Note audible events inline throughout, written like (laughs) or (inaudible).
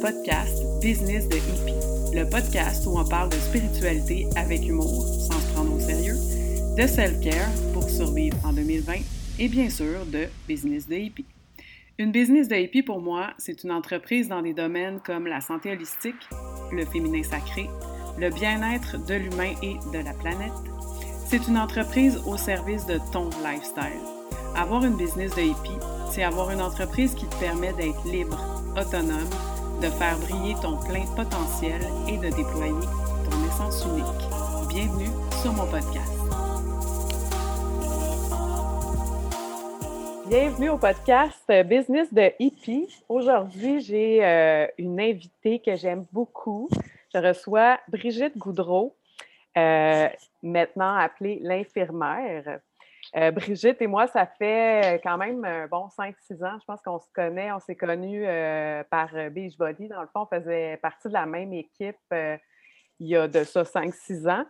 Podcast Business de Hippie, le podcast où on parle de spiritualité avec humour, sans se prendre au sérieux, de self-care pour survivre en 2020 et bien sûr de Business de Hippie. Une business de hippie, pour moi, c'est une entreprise dans des domaines comme la santé holistique, le féminin sacré, le bien-être de l'humain et de la planète. C'est une entreprise au service de ton lifestyle. Avoir une business de hippie, c'est avoir une entreprise qui te permet d'être libre, autonome, de faire briller ton plein potentiel et de déployer ton essence unique. Bienvenue sur mon podcast. Bienvenue au podcast Business de Hippie. Aujourd'hui, j'ai euh, une invitée que j'aime beaucoup. Je reçois Brigitte Goudreau, euh, maintenant appelée l'infirmière. Euh, Brigitte et moi, ça fait quand même bon 5-6 ans. Je pense qu'on se connaît. On s'est connus par Beachbody. Dans le fond, on faisait partie de la même équipe il y a de ça 5-6 ans.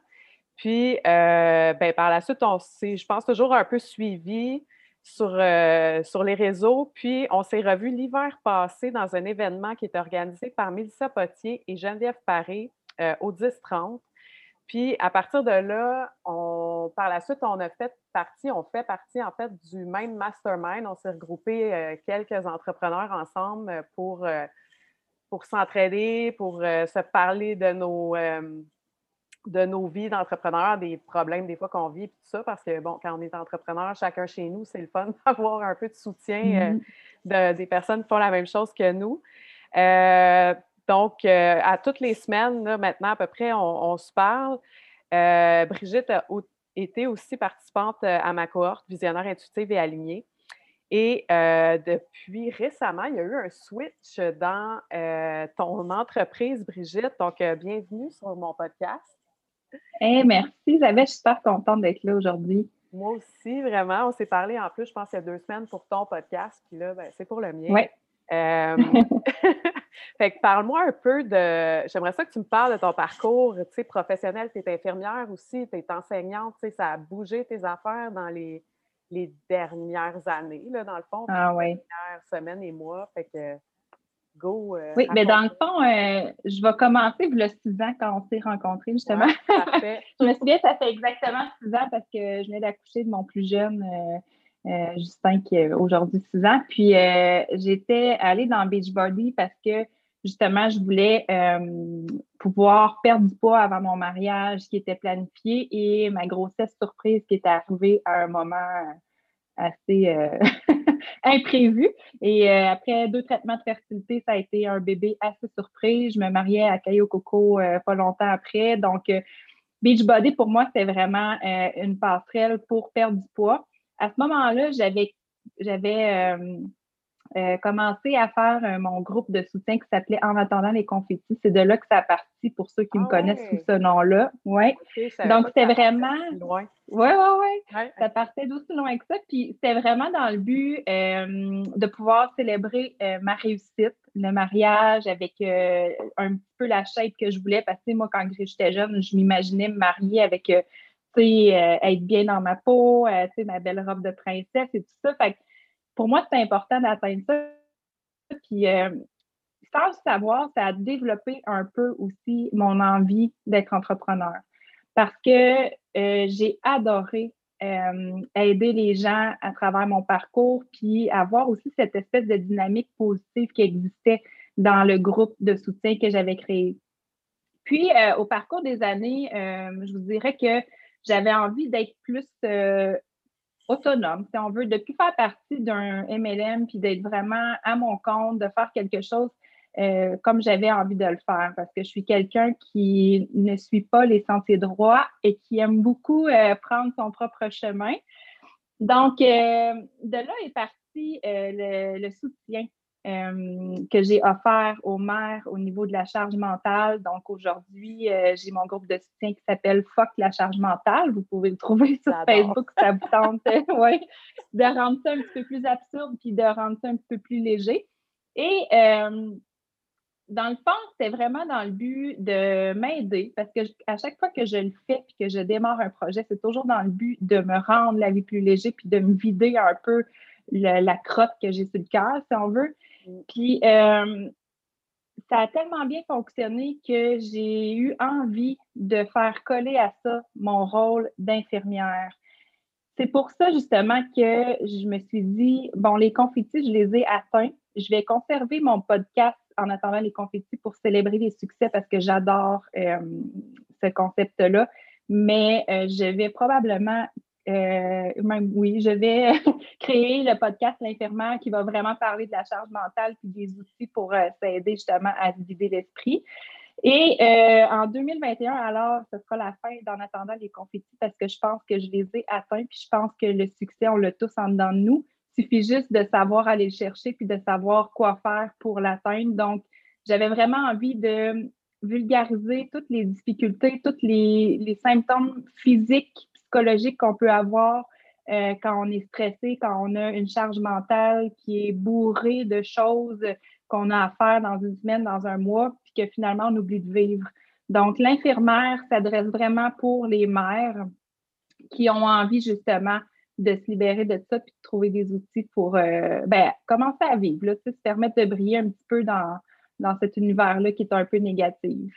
Puis, ben, par la suite, on s'est, je pense, toujours un peu suivi sur, euh, sur les réseaux. Puis, on s'est revus l'hiver passé dans un événement qui est organisé par Mélissa Potier et Geneviève Paré euh, au 10-30. Puis, à partir de là, on, par la suite, on a fait partie, on fait partie en fait du même mastermind. On s'est regroupé euh, quelques entrepreneurs ensemble pour, pour s'entraider, pour se parler de nos de nos vies d'entrepreneurs, des problèmes des fois qu'on vit, et tout ça, parce que, bon, quand on est entrepreneur, chacun chez nous, c'est le fun (laughs) d'avoir un peu de soutien euh, mm-hmm. de, des personnes qui font la même chose que nous. Euh, donc, euh, à toutes les semaines, maintenant, à peu près, on, se parle. Brigitte a été aussi participante à ma cohorte Visionnaire intuitive et alignée. Et depuis récemment, il y a eu un switch dans ton entreprise, Brigitte. Donc, bienvenue sur mon podcast. Hey, merci, Isabelle. Je suis super contente d'être là aujourd'hui. Moi aussi, vraiment. On s'est parlé en plus, je pense, il y a deux semaines pour ton podcast. Puis là, ben, c'est pour le mien. Oui. Fait que parle-moi un peu de. J'aimerais ça que tu me parles de ton parcours tu sais, professionnel. Tu es infirmière aussi, tu es enseignante. Tu sais, ça a bougé tes affaires dans les, les dernières années, là, dans le fond. Ah oui. Les dernières semaines et mois. Fait que euh, oui, mais dans le fond, euh, je vais commencer le six ans quand on s'est rencontrés, justement. (laughs) je me souviens, ça fait exactement six ans parce que je venais d'accoucher de mon plus jeune, euh, Justin, qui a aujourd'hui six ans. Puis j'étais allée dans Beachbody parce que justement, je voulais pouvoir perdre du poids avant mon mariage qui était planifié et ma grossesse surprise qui était arrivée à un moment assez euh, (laughs) imprévu. Et euh, après deux traitements de fertilité, ça a été un bébé assez surpris. Je me mariais à Caillou Coco euh, pas longtemps après. Donc, Beachbody, pour moi, c'était vraiment une passerelle pour perdre du poids. À ce moment-là, j'avais j'avais euh, commencé à faire euh, mon groupe de soutien qui s'appelait En attendant les confettis. C'est de là que ça a parti pour ceux qui me ah connaissent sous ce nom-là. Ouais. Donc, c'était vraiment. Oui, oui, oui. Ça partait d'aussi loin que ça. Puis, c'était vraiment dans le but euh, de pouvoir célébrer ma réussite, le mariage avec un petit peu la shape que je voulais. Parce que, moi, quand j'étais jeune, je m'imaginais me marier avec, sais, être bien dans ma peau, sais, ma belle robe de princesse et tout ça. Fait pour moi, c'est important d'atteindre ça. Puis, euh, sans le savoir, ça a développé un peu aussi mon envie d'être entrepreneur. Parce que euh, j'ai adoré euh, aider les gens à travers mon parcours, puis avoir aussi cette espèce de dynamique positive qui existait dans le groupe de soutien que j'avais créé. Puis, au parcours des années, je vous dirais que j'avais envie d'être plus autonome, si on veut, de plus faire partie d'un MLM, puis d'être vraiment à mon compte, de faire quelque chose euh, comme j'avais envie de le faire, parce que je suis quelqu'un qui ne suit pas les sentiers droits et qui aime beaucoup euh, prendre son propre chemin. Donc, euh, de là est parti le, soutien euh, que j'ai offert aux mères au niveau de la charge mentale. Donc aujourd'hui, euh, j'ai mon groupe de soutien qui s'appelle Fuck la charge mentale. Vous pouvez le trouver sur Facebook, ça vous tente (laughs) ouais, de rendre ça un petit peu plus absurde puis de rendre ça un petit peu plus léger. Et euh, dans le fond, c'est vraiment dans le but de m'aider parce que à chaque fois que je le fais puis que je démarre un projet, c'est toujours dans le but de me rendre la vie plus léger puis de me vider un peu la crotte que j'ai sur le cœur, si on veut. Puis, euh, ça a tellement bien fonctionné que j'ai eu envie de faire coller à ça mon rôle d'infirmière. C'est pour ça justement que je me suis dit, bon, les confettis, je les ai atteints. Je vais conserver mon podcast en attendant les confettis pour célébrer les succès parce que j'adore euh, ce concept-là. Mais euh, je vais probablement euh, même oui, je vais (laughs) créer le podcast L'infirmière qui va vraiment parler de la charge mentale et des outils pour euh, s'aider justement à vider l'esprit. Et euh, en 2021, alors, ce sera la fin d'en attendant les confettis parce que je pense que je les ai atteints puis je pense que le succès, on l'a tous en dedans de nous. Il suffit juste de savoir aller le chercher puis de savoir quoi faire pour l'atteindre. Donc, j'avais vraiment envie de vulgariser toutes les difficultés, tous les symptômes physiques psychologique qu'on peut avoir euh, quand on est stressé, quand on a une charge mentale qui est bourrée de choses qu'on a à faire dans une semaine, dans un mois, puis que finalement on oublie de vivre. Donc, l'infirmière s'adresse vraiment pour les mères qui ont envie justement de se libérer de ça puis de trouver des outils pour euh, ben, commencer à vivre, là, se permettre de briller un petit peu dans, dans cet univers-là qui est un peu négatif.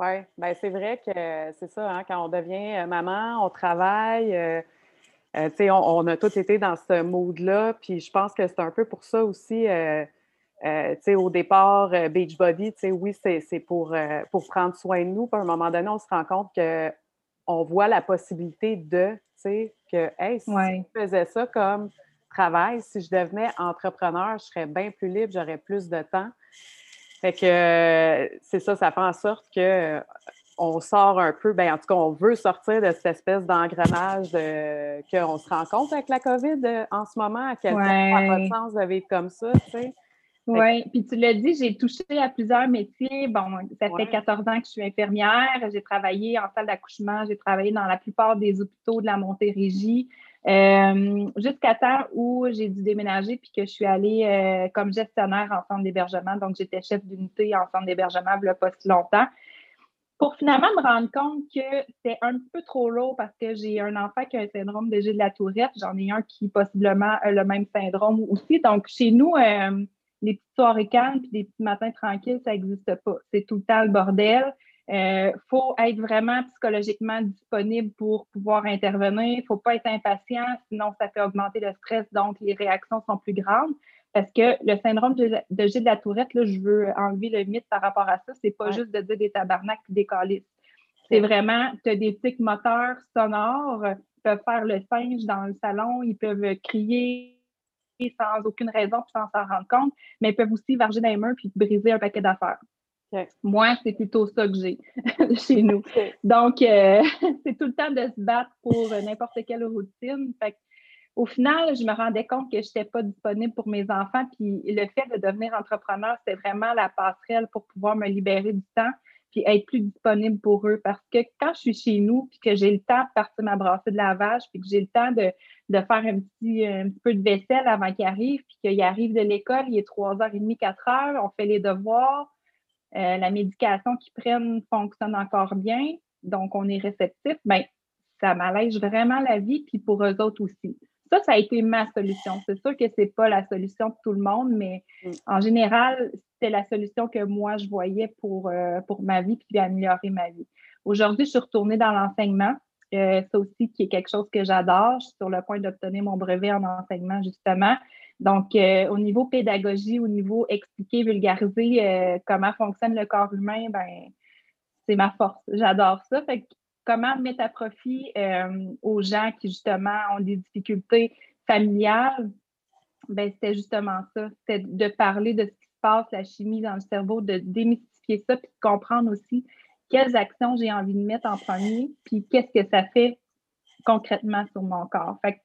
Oui, ben c'est vrai que c'est ça, hein, quand on devient euh, maman, on travaille, euh, euh, on, on, a tous été dans ce mood-là, puis je pense que c'est un peu pour ça aussi, au départ, Beachbody, oui, c'est pour, pour prendre soin de nous, puis à un moment donné, on se rend compte qu'on voit la possibilité de, que, hey, si je faisais ça comme travail, si je devenais entrepreneur, je serais bien plus libre, j'aurais plus de temps. Fait que c'est ça, ça fait en sorte que on sort un peu, ben en tout cas, on veut sortir de cette espèce d'engrenage qu'on se rend compte avec la COVID euh, en ce moment, à quel point ça n'a pas de sens de vivre comme ça, tu sais. Oui, puis tu l'as dit, j'ai touché à plusieurs métiers. Bon, ça fait 14 ans que je suis infirmière. J'ai travaillé en salle d'accouchement, j'ai travaillé dans la plupart des hôpitaux de la Montérégie. Euh, jusqu'à temps où j'ai dû déménager puis que je suis allée euh, comme gestionnaire en centre d'hébergement. Donc, j'étais chef d'unité en centre d'hébergement il pas si longtemps. Pour finalement me rendre compte que c'est un peu trop lourd parce que j'ai un enfant qui a un syndrome de Gilles de la Tourette. J'en ai un qui possiblement a le même syndrome aussi. Donc, chez nous, euh, les petites soirées calmes puis des petits matins tranquilles, ça n'existe pas. C'est tout le temps le bordel. Il euh, faut être vraiment psychologiquement disponible pour pouvoir intervenir. Il ne faut pas être impatient, sinon ça fait augmenter le stress, donc les réactions sont plus grandes. Parce que le syndrome de, Gilles de la Tourette, là, je veux enlever le mythe par rapport à ça. C'est pas juste de dire des tabarnaks et des calices. C'est vraiment, tu as des tics moteurs sonores, ils peuvent faire le singe dans le salon, ils peuvent crier sans aucune raison sans s'en rendre compte, mais ils peuvent aussi varger dans les mains puis briser un paquet d'affaires. Moi, c'est plutôt ça que j'ai (laughs) chez nous. Donc, euh, (laughs) c'est tout le temps de se battre pour n'importe quelle routine. au final, je me rendais compte que je n'étais pas disponible pour mes enfants. Puis le fait de devenir entrepreneur, c'est vraiment la passerelle pour pouvoir me libérer du temps puis être plus disponible pour eux. Parce que quand je suis chez nous, puis que j'ai le temps de partir ma brassée de lavage, puis que j'ai le temps de, de faire un petit, un petit peu de vaisselle avant qu'il arrive, puis qu'il arrive de l'école, il est 3h30, 4h, on fait les devoirs, euh, la médication qu'ils prennent fonctionne encore bien, donc on est réceptif, bien, ça m'allège vraiment la vie, puis pour eux autres aussi. Ça, ça a été ma solution. C'est sûr que ce n'est pas la solution de tout le monde, mais mm. en général, c'était la solution que moi, je voyais pour, euh, pour ma vie puis améliorer ma vie. Aujourd'hui, je suis retournée dans l'enseignement. Euh, ça aussi, qui est quelque chose que j'adore. Je suis sur le point d'obtenir mon brevet en enseignement, justement. Donc, euh, au niveau pédagogie, au niveau expliquer, vulgariser euh, comment fonctionne le corps humain, ben, c'est ma force. J'adore ça. Fait comment mettre à profit euh, aux gens qui, justement, ont des difficultés familiales, ben, c'était justement ça. C'était de parler de ce qui se passe, la chimie dans le cerveau, de démystifier ça, puis de comprendre aussi quelles actions j'ai envie de mettre en premier, puis qu'est-ce que ça fait concrètement sur mon corps. Fait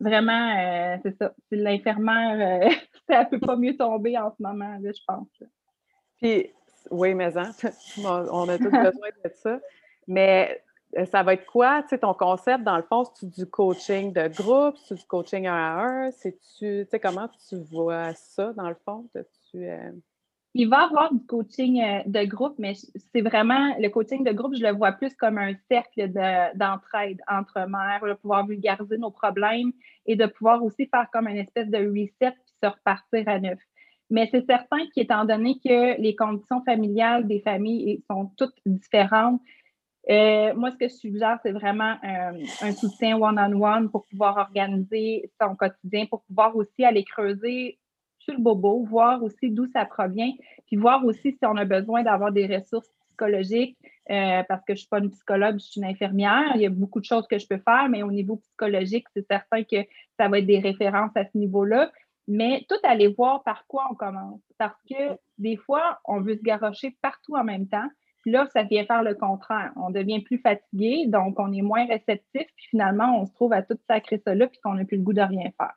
vraiment, euh, c'est ça. L'infirmière, euh, (laughs) ça ne peut pas mieux tomber en ce moment, là, je pense. Puis, oui, mais hein, (laughs) on a tous besoin de ça. Mais euh, ça va être quoi, tu sais, ton concept, dans le fond, c'est du coaching de groupe, c'est du coaching un à un, c'est-tu, tu sais, comment tu vois ça, dans le fond? tu il va y avoir du coaching euh, de groupe, mais c'est vraiment le coaching de groupe, je le vois plus comme un cercle d'entraide entre mères, de pouvoir vulgariser nos problèmes et de pouvoir aussi faire comme une espèce de reset puis se repartir à neuf. Mais c'est certain qu'étant donné que les conditions familiales des familles sont toutes différentes, euh, moi, ce que je suggère, c'est vraiment euh, un soutien one-on-one pour pouvoir organiser son quotidien, pour pouvoir aussi aller creuser le bobo, voir aussi d'où ça provient, puis voir aussi si on a besoin d'avoir des ressources psychologiques, euh, parce que je ne suis pas une psychologue, je suis une infirmière. Il y a beaucoup de choses que je peux faire, mais au niveau psychologique, c'est certain que ça va être des références à ce niveau-là. Mais tout aller voir par quoi on commence. Parce que des fois, on veut se garrocher partout en même temps. Puis là, ça vient faire le contraire. On devient plus fatigué, donc on est moins réceptif, puis finalement, on se trouve à tout sacrer ça là, puis qu'on n'a plus le goût de rien faire.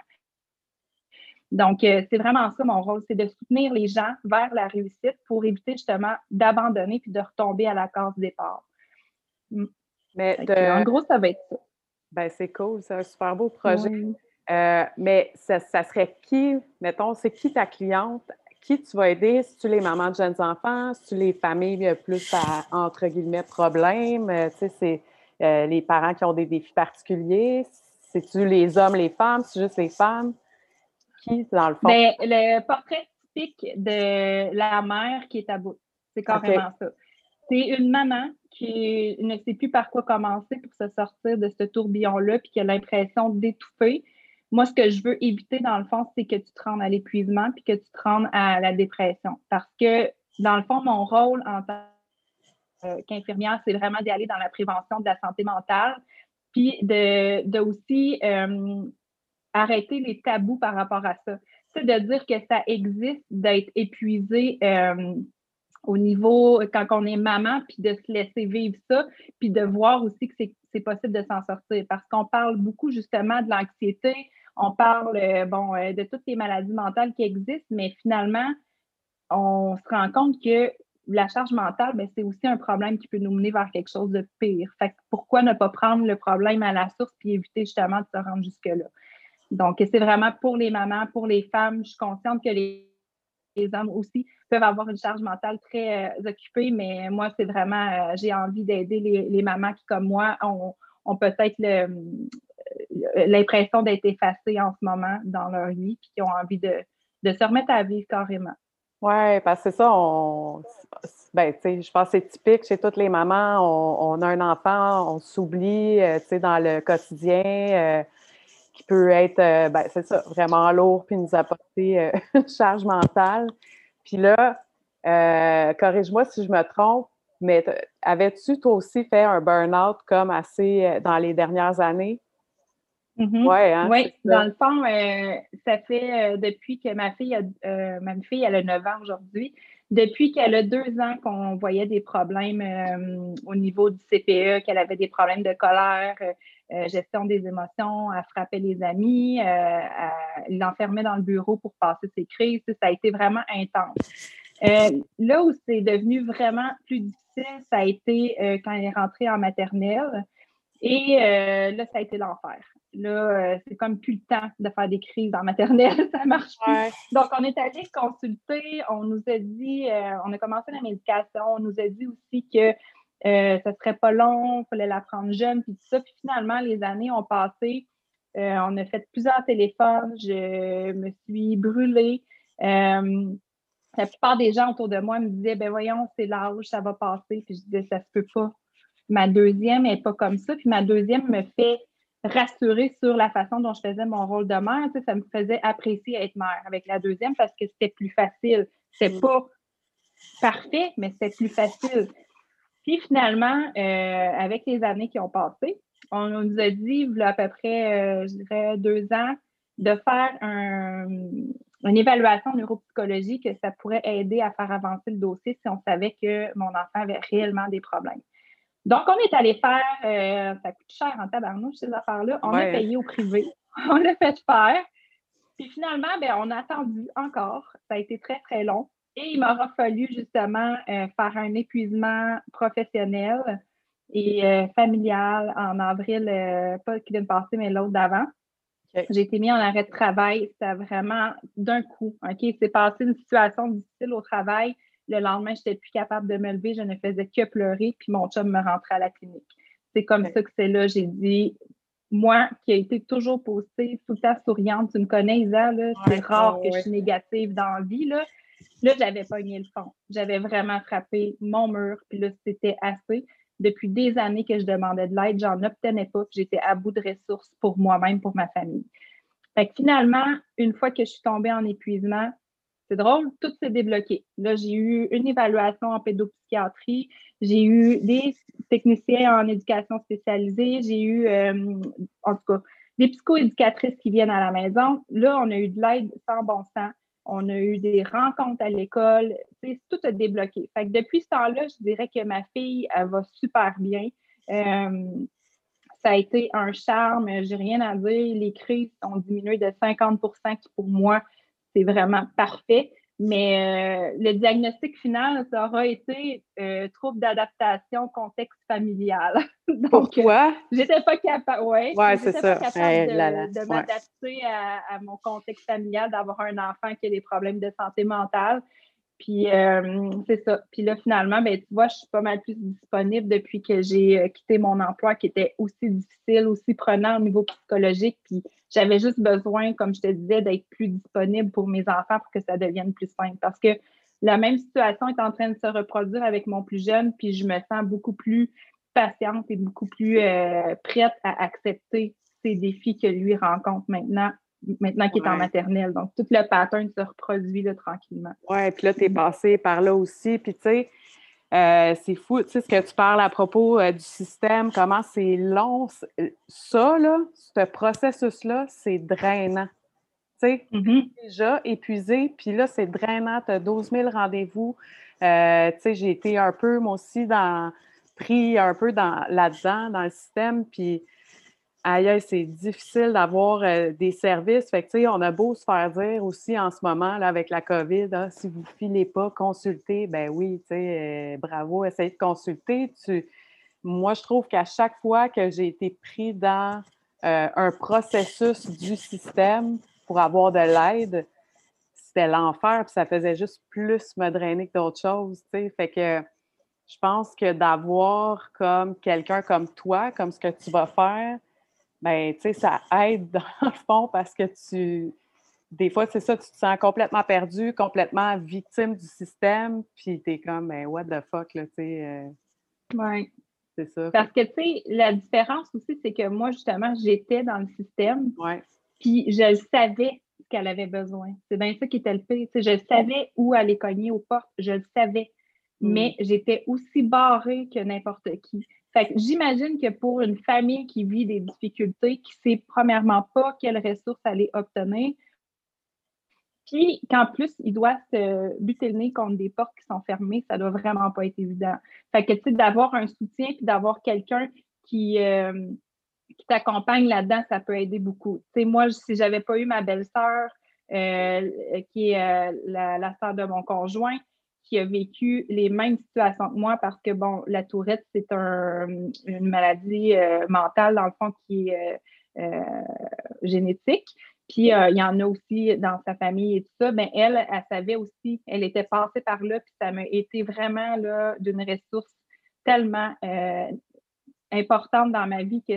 Donc, euh, c'est vraiment ça mon rôle, c'est de soutenir les gens vers la réussite pour éviter justement d'abandonner puis de retomber à la case départ. Mm. Mais En gros, ça va être ça. Ben, c'est cool, c'est un super beau projet. Euh, mais ça, serait qui, mettons, c'est qui ta cliente? Qui tu vas aider? Si tu les mamans de jeunes enfants? Si tu les familles plus à, entre guillemets, problèmes? Euh, tu sais, c'est les parents qui ont des défis particuliers? C'est-tu les hommes, les femmes? C'est juste les femmes? Dans le fond? Ben, le portrait typique de la mère qui est à bout. C'est carrément ça. C'est une maman qui ne sait plus par quoi commencer pour se sortir de ce tourbillon-là, puis qui a l'impression d'étouffer. Moi, ce que je veux éviter, dans le fond, c'est que tu te rendes à l'épuisement, puis que tu te rendes à la dépression. Parce que, dans le fond, mon rôle en tant qu'infirmière, c'est vraiment d'aller dans la prévention de la santé mentale, puis de, aussi euh, arrêter les tabous par rapport à ça. C'est de dire que ça existe d'être épuisé euh, au niveau, quand on est maman, puis de se laisser vivre ça, puis de voir aussi que c'est possible de s'en sortir. Parce qu'on parle beaucoup justement de l'anxiété, on parle euh, bon, euh, de toutes les maladies mentales qui existent, mais finalement, on se rend compte que la charge mentale, ben, c'est aussi un problème qui peut nous mener vers quelque chose de pire. Fait pourquoi ne pas prendre le problème à la source puis éviter justement de se rendre jusque-là? Donc, c'est vraiment pour les mamans, pour les femmes. Je suis consciente que les, hommes aussi peuvent avoir une charge mentale très euh, occupée, mais moi, c'est vraiment, euh, j'ai envie d'aider les, mamans qui, comme moi, ont, peut-être l'impression d'être effacées en ce moment dans leur vie, puis qui ont envie de, se remettre à vivre carrément. Oui, parce que c'est ça, on, ben, je pense que c'est typique chez toutes les mamans. On, a un enfant, on s'oublie, euh, dans le quotidien qui peut être, euh, ben, c'est ça, vraiment lourd, puis nous apporter euh, (laughs) une charge mentale. Puis là, euh, corrige-moi si je me trompe, mais avais-tu toi aussi fait un burn-out comme assez dans les dernières années? Ouais, hein, oui, dans le fond, ça fait depuis que ma fille, a, ma fille, elle a 9 ans aujourd'hui, depuis qu'elle a deux ans qu'on voyait des problèmes au niveau du CPE, qu'elle avait des problèmes de colère, euh, gestion des émotions, elle frappait les amis, euh, elle l'enfermait dans le bureau pour passer ses crises. Ça a été vraiment intense. Euh, là où c'est devenu vraiment plus difficile, ça a été quand elle est rentrée en maternelle. Et là, ça a été l'enfer. Là, c'est comme plus le temps de faire des crises en maternelle, (laughs) ça marche plus. Donc, on est allé consulter, on nous a dit, on a commencé la médication, on nous a dit aussi que euh, ça serait pas long, il fallait la prendre jeune, puis tout ça. Puis finalement, les années ont passé. Euh, on a fait plusieurs téléphones. Je me suis brûlée. Euh, la plupart des gens autour de moi me disaient ben voyons, c'est l'âge, ça va passer. Puis je disais ça se peut pas. Ma deuxième n'est pas comme ça. Puis ma deuxième me fait rassurer sur la façon dont je faisais mon rôle de mère. ça me faisait apprécier être mère avec la deuxième parce que c'était plus facile. C'est pas parfait, mais c'était plus facile. Puis finalement, euh, avec les années qui ont passé, on nous a dit, il y a à peu près, euh, je dirais, deux ans, de faire une évaluation neuropsychologique que ça pourrait aider à faire avancer le dossier si on savait que mon enfant avait réellement des problèmes. Donc, on est allé faire, euh, ça coûte cher en tabarnouche, ces affaires-là. On a payé au privé. (laughs) on l'a fait faire. Puis finalement, ben, on a attendu encore. Ça a été très, très long. Et il m'aura fallu justement euh, faire un épuisement professionnel et euh, familial en avril, euh, pas qui vient de passer, mais l'autre d'avant. J'ai été mis en arrêt de travail. C'était vraiment d'un coup. OK? C'est passé une situation difficile au travail. Le lendemain, je n'étais plus capable de me lever. Je ne faisais que pleurer. Puis mon chum me rentrait à la clinique. C'est comme ça que c'est là. J'ai dit, moi, qui ai été toujours positive, tout le temps souriante, tu me connais, Isa, c'est rare que je suis négative dans la vie. Là, là j'avais pogné le fond. J'avais vraiment frappé mon mur, puis là, c'était assez. Depuis des années que je demandais de l'aide, j'en obtenais pas, j'étais à bout de ressources pour moi-même, pour ma famille. Fait que finalement, une fois que je suis tombée en épuisement, c'est drôle, tout s'est débloqué. Là, j'ai eu une évaluation en pédopsychiatrie, j'ai eu des techniciens en éducation spécialisée, j'ai eu, euh, en tout cas, des psychoéducatrices qui viennent à la maison. Là, on a eu de l'aide sans bon sens. On a eu des rencontres à l'école. Tout a débloqué. Fait que depuis ce temps-là, je dirais que ma fille, elle va super bien. Euh, ça a été un charme, j'ai rien à dire. Les crises ont diminué de 50 qui pour moi, c'est vraiment parfait. Mais euh, le diagnostic final, ça aura été euh, trouble d'adaptation, contexte familial. (laughs) Donc, Pourquoi? j'étais pas capable, ouais, ouais c'est ça. Pas capable de, m'adapter à, à, mon contexte familial, d'avoir un enfant qui a des problèmes de santé mentale. Puis euh, c'est ça. Puis là, finalement, ben, tu vois, je suis pas mal plus disponible depuis que j'ai euh, quitté mon emploi qui était aussi difficile, aussi prenant au niveau psychologique. Puis j'avais juste besoin, comme je te disais, d'être plus disponible pour mes enfants pour que ça devienne plus simple. Parce que la même situation est en train de se reproduire avec mon plus jeune, puis je me sens beaucoup plus patiente et beaucoup plus euh, prête à accepter ces défis que lui rencontre maintenant maintenant qu'il est en maternelle. Donc, tout le pattern se reproduit là, tranquillement. Oui, puis là, tu es mm. passé par là aussi. Puis, tu sais, euh, c'est fou, tu sais, ce que tu parles à propos euh, du système, comment c'est long. Euh, ça, là, ce processus-là, c'est drainant. Tu sais, mm-hmm. déjà épuisé, puis là, c'est drainant. Tu as 12 000 rendez-vous. tu sais, j'ai été un peu, moi aussi, dans, pris un peu dans, là-dedans, dans le système, puis aïe, c'est difficile d'avoir euh, des services. Fait que, on a beau se faire dire aussi en ce moment, là, avec la COVID, ah, si vous ne filez pas, consultez. Ben oui, euh, bravo, essayez de consulter. Tu... Moi, je trouve qu'à chaque fois que j'ai été pris dans euh, un processus du système pour avoir de l'aide, c'était l'enfer, puis ça faisait juste plus me drainer que d'autres choses. Fait que je pense que d'avoir comme quelqu'un comme toi, comme ce que tu vas faire, ben, tu sais, ça aide dans (laughs) le fond parce que tu. Des fois, c'est ça, tu te sens complètement perdu, complètement victime du système, puis tu es comme, ben, what the fuck, là, tu sais. Euh, oui. C'est ça. Parce que, tu sais, la différence aussi, c'est que moi, justement, j'étais dans le système. Ouais. Puis je savais qu'elle avait besoin. C'est bien ça qui était le pire. je savais où aller cogner aux portes. Je le savais. Mais mm. j'étais aussi barrée que n'importe qui. Fait que j'imagine que pour une famille qui vit des difficultés, qui sait premièrement pas quelles ressources aller obtenir, puis qu'en plus, il doit se buter le nez contre des portes qui sont fermées, ça doit vraiment pas être évident. Fait que, tu sais, d'avoir un soutien puis d'avoir quelqu'un qui, euh, qui t'accompagne là-dedans, ça peut aider beaucoup. Tu sais, moi, si j'avais pas eu ma belle-sœur, euh, qui est euh, la, la sœur de mon conjoint, qui a vécu les mêmes situations que moi parce que, bon, la tourette, c'est une maladie euh, mentale, dans le fond, qui est euh, euh, génétique. Puis, il y en a aussi dans sa famille et tout ça. Ben, elle, elle savait aussi, elle était passée par là, puis ça m'a été vraiment là d'une ressource tellement importante dans ma vie que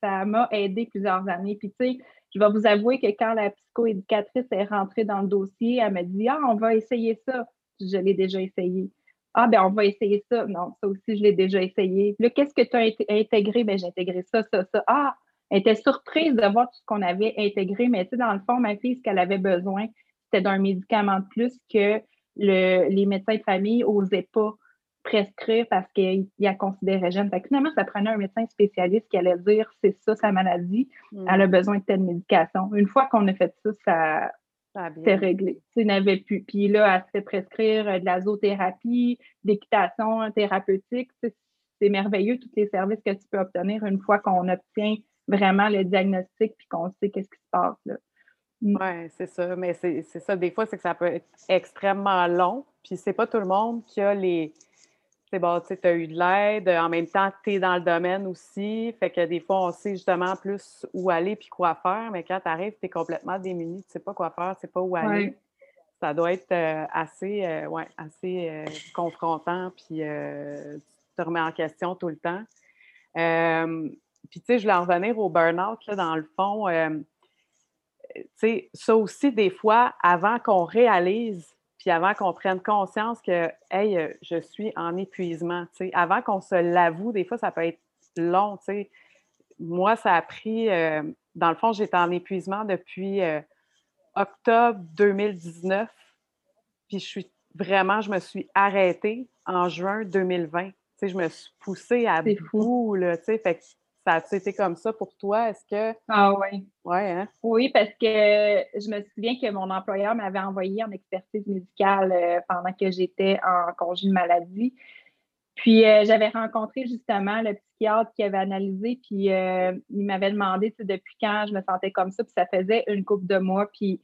ça m'a aidé plusieurs années. Puis, tu sais, je vais vous avouer que quand la psychoéducatrice est rentrée dans le dossier, elle m'a dit Ah, on va essayer ça je l'ai déjà essayé. Ah, ben on va essayer ça. Non, ça aussi, je l'ai déjà essayé. Là, qu'est-ce que tu as intégré? Ben, j'ai intégré ça, ça, ça. Ah, elle était surprise de voir tout ce qu'on avait intégré, mais tu sais, dans le fond, ma fille, ce qu'elle avait besoin, c'était d'un médicament de plus que les médecins de famille n'osaient pas prescrire parce qu'ils la considéraient jeune. Fait que finalement, ça prenait un médecin spécialiste qui allait dire c'est ça sa maladie, mm. elle a besoin de telle médication. Une fois qu'on a fait ça, ça c'est réglé. Tu n'avais plus. Puis là, elle se fait prescrire euh, de la zoothérapie, d'équitation thérapeutique. C'est merveilleux, tous les services que tu peux obtenir une fois qu'on obtient vraiment le diagnostic puis qu'on sait qu'est-ce qui se passe. Mm. Oui, c'est ça. Mais c'est ça. Des fois, c'est que ça peut être extrêmement long. Puis c'est pas tout le monde qui a les, c'est bon, tu as eu de l'aide. En même temps, tu es dans le domaine aussi. Fait que des fois, on sait justement plus où aller puis quoi faire. Mais quand tu arrives, tu es complètement démuni. Tu ne sais pas quoi faire, tu ne sais pas où aller. Ça doit être euh, assez, euh, ouais, assez euh, confrontant. Puis tu te remets en question tout le temps. puis, tu sais, je voulais en revenir au burn-out, dans le fond. Euh, tu sais, ça aussi, des fois, avant qu'on réalise, puis avant qu'on prenne conscience que, hey, euh, je suis en épuisement, tu sais, avant qu'on se l'avoue, des fois, ça peut être long, tu sais. Moi, ça a pris, euh, dans le fond, j'étais en épuisement depuis octobre 2019, puis je suis vraiment, je me suis arrêtée en juin 2020. Tu sais, je me suis poussée à bout, là, tu sais, fait que ça a été comme ça pour toi? Est-ce que. Ah oui. Ouais, hein? Oui, parce que je me souviens que mon employeur m'avait envoyé en expertise médicale euh, pendant que j'étais en congé de maladie. Puis euh, j'avais rencontré justement le psychiatre qui avait analysé, puis euh, il m'avait demandé depuis quand je me sentais comme ça, puis ça faisait une couple de mois. Puis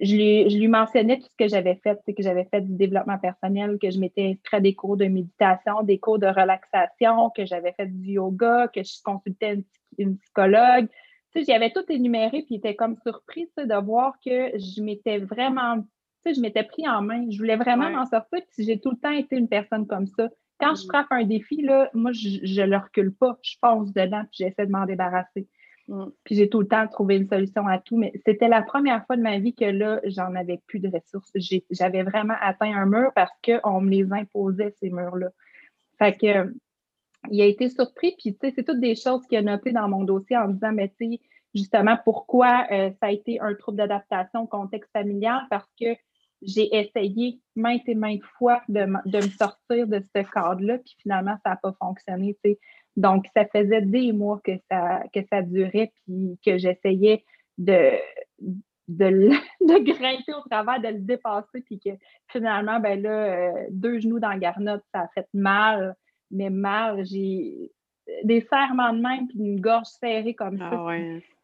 je lui, mentionnais tout ce que j'avais fait, c'est que j'avais fait du développement personnel, que je m'étais inscrite à des cours de méditation, des cours de relaxation, que j'avais fait du yoga, que je consultais une, psychologue. Tu sais, j'avais tout énuméré, puis il était comme surpris de voir que je m'étais vraiment, tu sais, je m'étais pris en main. Je voulais vraiment m'en sortir, puis j'ai tout le temps été une personne comme ça. Quand je mm. frappe un défi, là, moi, je ne le recule pas. Je fonce dedans, puis j'essaie de m'en débarrasser. Puis j'ai tout le temps trouvé une solution à tout, mais c'était la première fois de ma vie que là, j'en avais plus de ressources. J'avais vraiment atteint un mur parce qu'on me les imposait, ces murs-là. Fait que il a été surpris, puis tu sais, c'est toutes des choses qu'il a notées dans mon dossier en disant, mais tu sais, justement, pourquoi euh, ça a été un trouble d'adaptation au contexte familial? Parce que j'ai essayé maintes et maintes fois de, de me sortir de ce cadre-là, puis finalement, ça n'a pas fonctionné. Tu sais. Donc, ça faisait des mois que ça, que ça durait, puis que j'essayais de, (laughs) de, grimper au travers, de le dépasser, puis que finalement, ben là, euh, deux genoux dans la garnotte, ça a fait mal, mais mal. J'ai des serrements de main, puis une gorge serrée comme ça. Ah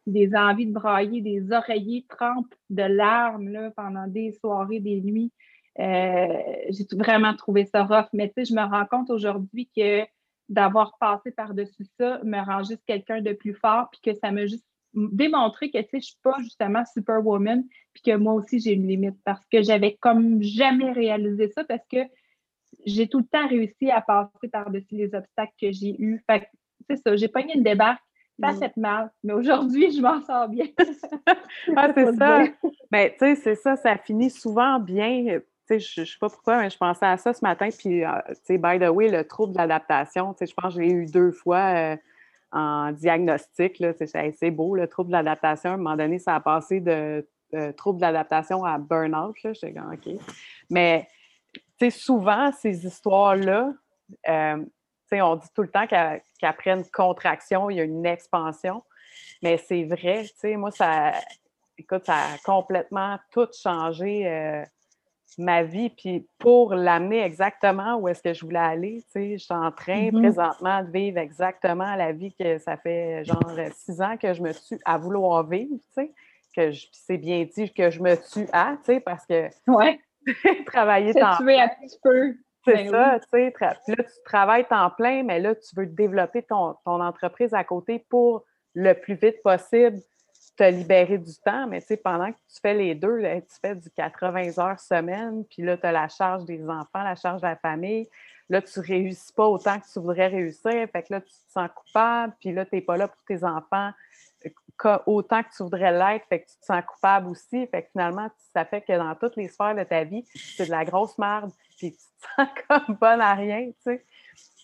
des envies de brailler, des oreillers trempes de larmes là, pendant des soirées, des nuits. Euh, j'ai vraiment trouvé ça rough. Mais tu sais, je me rends compte aujourd'hui que d'avoir passé par-dessus ça me rend juste quelqu'un de plus fort, puis que ça m'a juste démontré que, tu sais, je suis pas justement superwoman, puis que moi aussi, j'ai une limite, parce que j'avais comme jamais réalisé ça, parce que j'ai tout le temps réussi à passer par-dessus les obstacles que j'ai eus. Fait que, c'est ça, j'ai pogné une débarque, ça mm. fait mal, mais aujourd'hui, je m'en sors bien. (laughs) ah, (laughs) c'est ça. Mais ben, tu sais, c'est ça, ça finit souvent bien je ne sais pas pourquoi, mais je pensais à ça ce matin. Puis, euh, by the way, le trouble de l'adaptation, je pense que je l'ai eu deux fois euh, en diagnostic. C'est beau, le trouble de l'adaptation. À un moment donné, ça a passé de, trouble de l'adaptation à burn-out. J'étais comme, OK. Mais, souvent, ces histoires-là, euh, on dit tout le temps qu'après une contraction, il y a une expansion. Mais c'est vrai, moi, ça, écoute, ça a complètement tout changé ma vie, puis pour l'amener exactement où est-ce que je voulais aller, tu sais, je suis en train mm-hmm. présentement de vivre exactement la vie que ça fait genre six ans que je me tue à vouloir vivre, tu sais, que c'est bien dit que je me tue à, tu sais, parce que ouais. (laughs) travailler tant plein. un petit peu. C'est ben ça, tu sais, là, tu travailles temps plein, mais là, tu veux développer ton, ton entreprise à côté pour le plus vite possible te libérer du temps, mais tu sais, pendant que tu fais les deux, tu fais du 80 heures semaine, puis là, tu as la charge des enfants, la charge de la famille. Là, tu ne réussis pas autant que tu voudrais réussir. Fait que là, tu te sens coupable, puis là, tu n'es pas là pour tes enfants autant que tu voudrais l'être, fait que tu te sens coupable aussi. Fait que finalement, ça fait que dans toutes les sphères de ta vie, c'est de la grosse merde, puis tu te (laughs) sens comme bonne à rien, tu sais.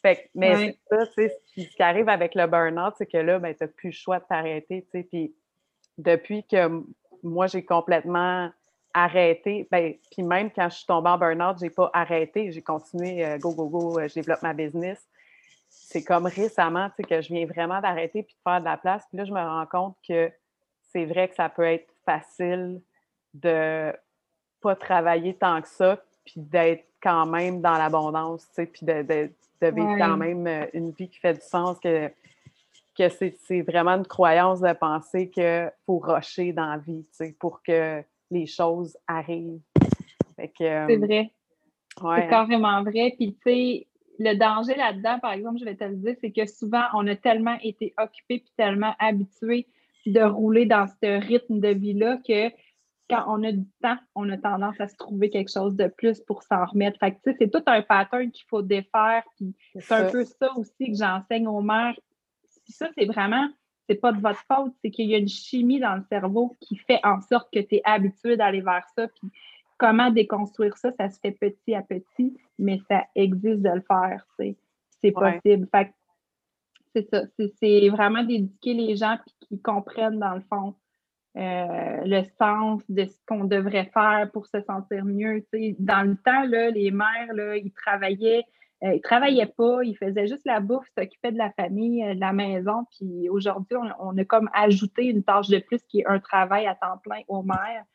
Fait mais c'est ça, tu sais, ce qui arrive avec le burn-out, c'est que là, ben, tu n'as plus le choix de t'arrêter, tu sais, puis depuis que moi, j'ai complètement arrêté, ben, puis même quand je suis tombée en burn-out, je n'ai pas arrêté, j'ai continué, euh, go, go, go, euh, je développe ma business. C'est comme récemment que je viens vraiment d'arrêter puis de faire de la place. Puis là, je me rends compte que c'est vrai que ça peut être facile de pas travailler tant que ça, puis d'être quand même dans l'abondance, puis de, de, vivre quand même euh, une vie qui fait du sens, que que c'est vraiment une croyance de penser qu'il faut rocher dans la vie, pour que les choses arrivent. c'est euh, vrai. C'est carrément vrai. Puis, tu sais, le danger là-dedans, par exemple, je vais te le dire, c'est que souvent, on a tellement été occupé puis tellement habitué de rouler dans ce rythme de vie-là que quand on a du temps, on a tendance à se trouver quelque chose de plus pour s'en remettre. Fait que, c'est tout un pattern qu'il faut défaire. Puis c'est un peu ça aussi que j'enseigne aux mères ça, c'est vraiment, c'est pas de votre faute, c'est qu'il y a une chimie dans le cerveau qui fait en sorte que tu es habitué d'aller vers ça. Puis comment déconstruire ça, ça se fait petit à petit, mais ça existe de le faire, c'est possible. c'est ça, c'est vraiment d'éduquer les gens puis qu'ils comprennent dans le fond euh, le sens de ce qu'on devrait faire pour se sentir mieux. Dans le temps, là, les mères, là, ils travaillaient, euh, ils travaillaient pas, ils faisaient juste la bouffe, s'occupaient de la famille, euh, de la maison. Puis aujourd'hui, on, a comme ajouté une tâche de plus qui est un travail à temps plein aux mères.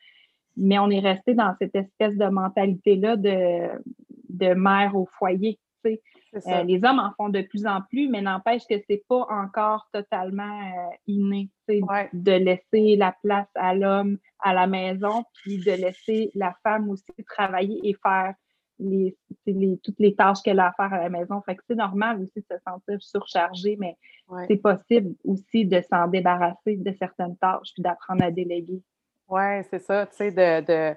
Mais on est resté dans cette espèce de mentalité-là de, de mère au foyer. Euh, les hommes en font de plus en plus, mais n'empêche que c'est pas encore totalement euh, inné de laisser la place à l'homme à la maison, puis de laisser la femme aussi travailler et faire les, toutes les tâches qu'elle a à faire à la maison. Fait que c'est normal aussi de se sentir surchargé, mais c'est possible aussi de s'en débarrasser de certaines tâches puis d'apprendre à déléguer. Oui, c'est ça, tu sais, de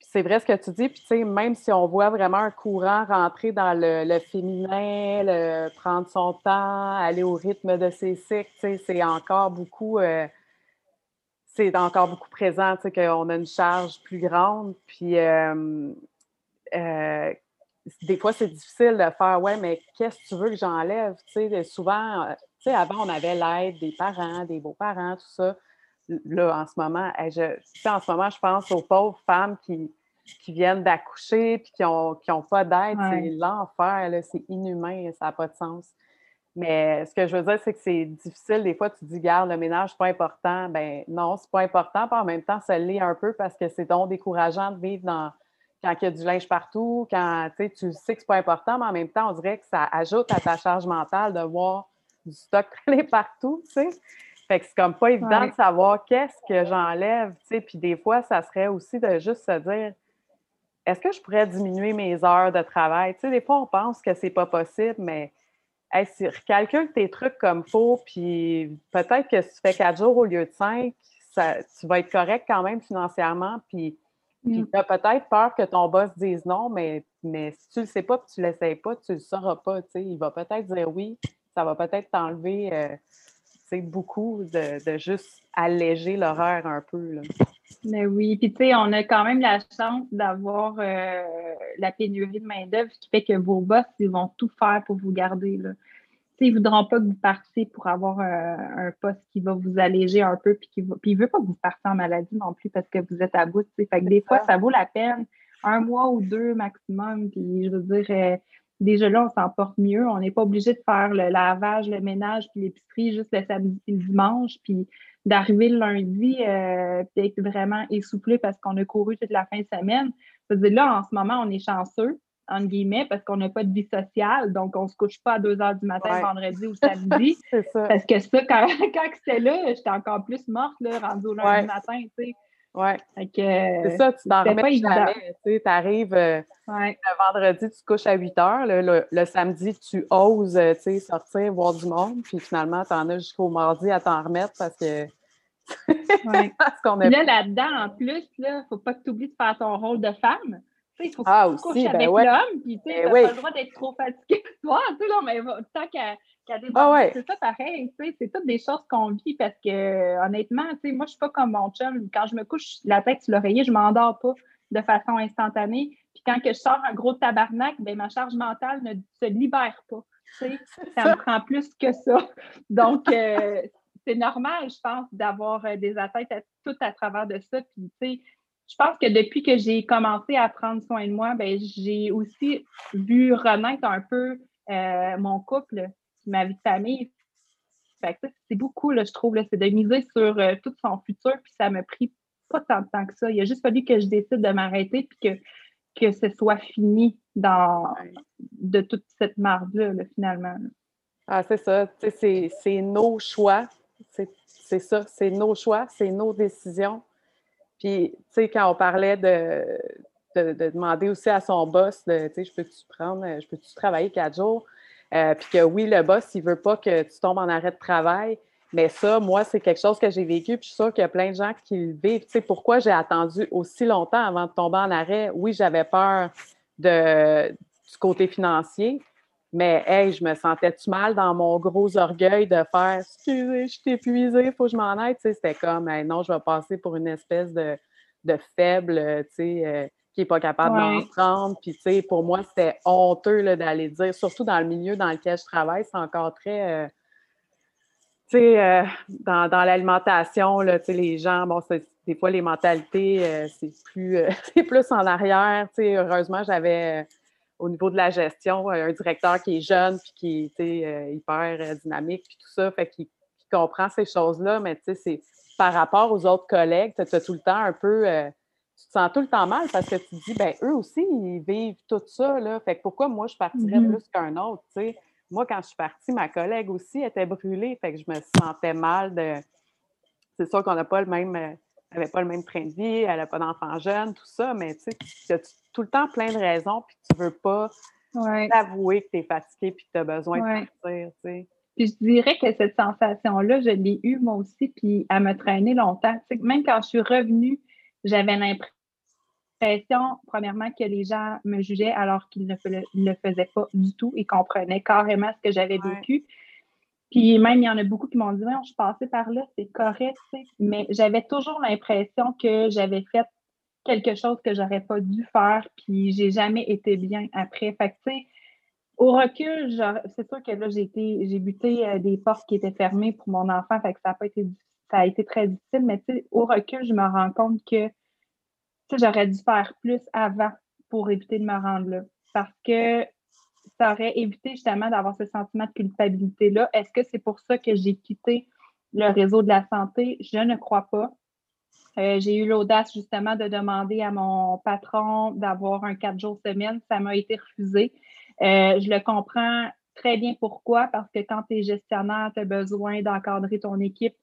c'est vrai ce que tu dis, puis tu sais, même si on voit vraiment un courant rentrer dans le, féminin, prendre son temps, aller au rythme de ses cycles, tu sais, c'est encore beaucoup, euh, c'est encore beaucoup présent, tu sais, qu'on a une charge plus grande, puis euh, euh, des fois, c'est difficile de faire, ouais, mais qu'est-ce que tu veux que j'enlève, tu sais, souvent, tu sais, avant, on avait l'aide des parents, des beaux-parents, tout ça là, en ce moment, je, en ce moment, je pense aux pauvres femmes qui, qui viennent d'accoucher puis qui n'ont ont pas d'aide. C'est l'enfer, c'est inhumain, ça n'a pas de sens. Mais ce que je veux dire, c'est que c'est difficile. Des fois, tu dis, garde, le ménage, c'est pas important. Ben non, c'est pas important. Puis en même temps, ça l'est un peu parce que c'est donc décourageant de vivre dans quand il y a du linge partout, quand tu sais que c'est pas important, mais en même temps, on dirait que ça ajoute à ta charge mentale de voir du stock (laughs) traîner partout, tu sais. Fait que c'est comme pas évident de savoir qu'est-ce que j'enlève, tu sais. Puis des fois, ça serait aussi de juste se dire est-ce que je pourrais diminuer mes heures de travail? Tu sais, des fois, on pense que c'est pas possible, mais si recalcule tes trucs comme faut, puis peut-être que si tu fais quatre jours au lieu de cinq, ça, tu vas être correct quand même financièrement, puis, mm. tu as peut-être peur que ton boss dise non, mais, mais si tu le sais pas puis tu l'essayes pas, tu le sauras pas. Il va peut-être dire oui, ça va peut-être t'enlever... Euh, c'est beaucoup de, juste alléger l'horaire un peu. Là. Mais oui, puis tu sais, on a quand même la chance d'avoir euh, la pénurie de main-d'œuvre qui fait que vos boss, ils vont tout faire pour vous garder. Là. Ils ne voudront pas que vous partiez pour avoir un poste qui va vous alléger un peu, puis, qui va, puis ils ne veulent pas que vous partiez en maladie non plus parce que vous êtes à bout. Fait que des fois, ça vaut la peine, un mois ou deux maximum. Puis je veux dire, euh, déjà là, on s'en porte mieux. On n'est pas obligé de faire le lavage, le ménage, puis l'épicerie juste le samedi et le dimanche, puis d'arriver le lundi euh, puis d'être vraiment essoufflé parce qu'on a couru toute la fin de semaine. dire, là, en ce moment, on est chanceux, entre guillemets, parce qu'on n'a pas de vie sociale, donc on ne se couche pas à 2 heures du matin, vendredi ou samedi. (laughs) ça. Parce que ça, quand, (laughs) quand c'était là, j'étais encore plus morte, là, rendue au lundi matin, tu sais. Oui. C'est ça, tu t'en remets jamais. Tu arrives euh, le vendredi, tu te couches à 8 heures. Le, samedi, tu oses euh, sortir, voir du monde. Puis finalement, tu en as jusqu'au mardi à t'en remettre parce que. (laughs) parce qu'on Là, là-dedans, en plus, il ne faut pas que tu oublies de faire ton rôle de femme. Il faut que ah, tu te couches ben avec l'homme, puis tu n'as ben pas le droit d'être trop fatigué toi. Là, mais tant qu'à ah c'est ça pareil, c'est toutes des choses qu'on vit parce que honnêtement, moi, je suis pas comme mon chum. Quand je me couche la tête sur l'oreiller, je m'endors pas de façon instantanée. Puis quand que je sors un gros tabarnak, ben, ma charge mentale ne se libère pas. (laughs) Ça, ça me prend plus que ça. Donc, euh, c'est normal, je pense, d'avoir euh, des attentes tout à travers de ça. Puis, je pense que depuis que j'ai commencé à prendre soin de moi, ben, j'ai aussi vu renaître un peu euh, mon couple ma vie de famille. c'est beaucoup, là, je trouve, c'est de miser sur euh, tout son futur, puis ça m'a pris pas tant de temps que ça. Il a juste fallu que je décide de m'arrêter, puis que, que ce soit fini dans, de toute cette marde-là, finalement. Ah, c'est ça. C'est nos choix. C'est ça. C'est nos choix, c'est nos décisions. Puis, tu sais, quand on parlait de, de, demander aussi à son boss, tu sais, je peux-tu prendre, je peux-tu travailler quatre jours? Euh, puis que oui, le boss, il veut pas que tu tombes en arrêt de travail. Mais ça, moi, c'est quelque chose que j'ai vécu, puis je suis sûre qu'il y a plein de gens qui le vivent. Tu sais, pourquoi j'ai attendu aussi longtemps avant de tomber en arrêt? Oui, j'avais peur de, du côté financier, Mais hey, je me sentais-tu mal dans mon gros orgueil de faire Excusez, je suis épuisée, il faut que je m'en aille. C'était comme non, je vais passer pour une espèce de, faible, tu sais, euh, qui n'est pas capable d'en prendre. Puis, pour moi, c'était honteux d'aller dire, surtout dans le milieu dans lequel je travaille, c'est encore très. Euh, tu sais, euh, dans, dans l'alimentation, les gens, bon, des fois, les mentalités, c'est plus, (laughs) plus en arrière. Heureusement, j'avais au niveau de la gestion, euh, un directeur qui est jeune puis qui est euh, hyper euh, dynamique puis tout ça, fait qu'il comprend ces choses-là, mais tu sais, c'est par rapport aux autres collègues, tu as tout le temps un peu, tu te sens tout le temps mal parce que tu te dis, ben eux aussi, ils vivent tout ça, là, fait que pourquoi moi, je partirais mm-hmm. plus qu'un autre, tu sais? Moi, quand je suis partie, ma collègue aussi était brûlée, fait que je me sentais mal de... C'est sûr qu'on n'a pas le même elle n'avait pas le même train de vie, elle n'a pas d'enfant jeune, tout ça, mais tu sais, tu tout le temps plein de raisons, puis tu ne veux pas t'avouer que tu es fatigué puis que tu as besoin de partir, tu sais. Puis je dirais que cette sensation-là, je l'ai eue moi aussi, puis elle me traînait longtemps. Même quand je suis revenue, j'avais l'impression, premièrement, que les gens me jugeaient alors qu'ils ne le faisaient pas du tout et comprenaient carrément ce que j'avais vécu. Puis même, il y en a beaucoup qui m'ont dit, je suis passée par là, c'est correct, mais j'avais toujours l'impression que j'avais fait quelque chose que j'aurais pas dû faire, puis j'ai jamais été bien après. Fait que, au recul, c'est sûr que là, j'ai été, j'ai buté euh, des portes qui étaient fermées pour mon enfant, fait que ça a pas été, ça a été très difficile, mais au recul, je me rends compte que, j'aurais dû faire plus avant pour éviter de me rendre là. Parce que ça aurait évité justement d'avoir ce sentiment de culpabilité-là. Est-ce que c'est pour ça que j'ai quitté le réseau de la santé? Je ne crois pas. Euh, j'ai eu l'audace justement de demander à mon patron d'avoir un quatre jours semaine. Ça m'a été refusé. Euh, je le comprends très bien pourquoi, parce que quand tu es gestionnaire, tu as besoin d'encadrer ton équipe,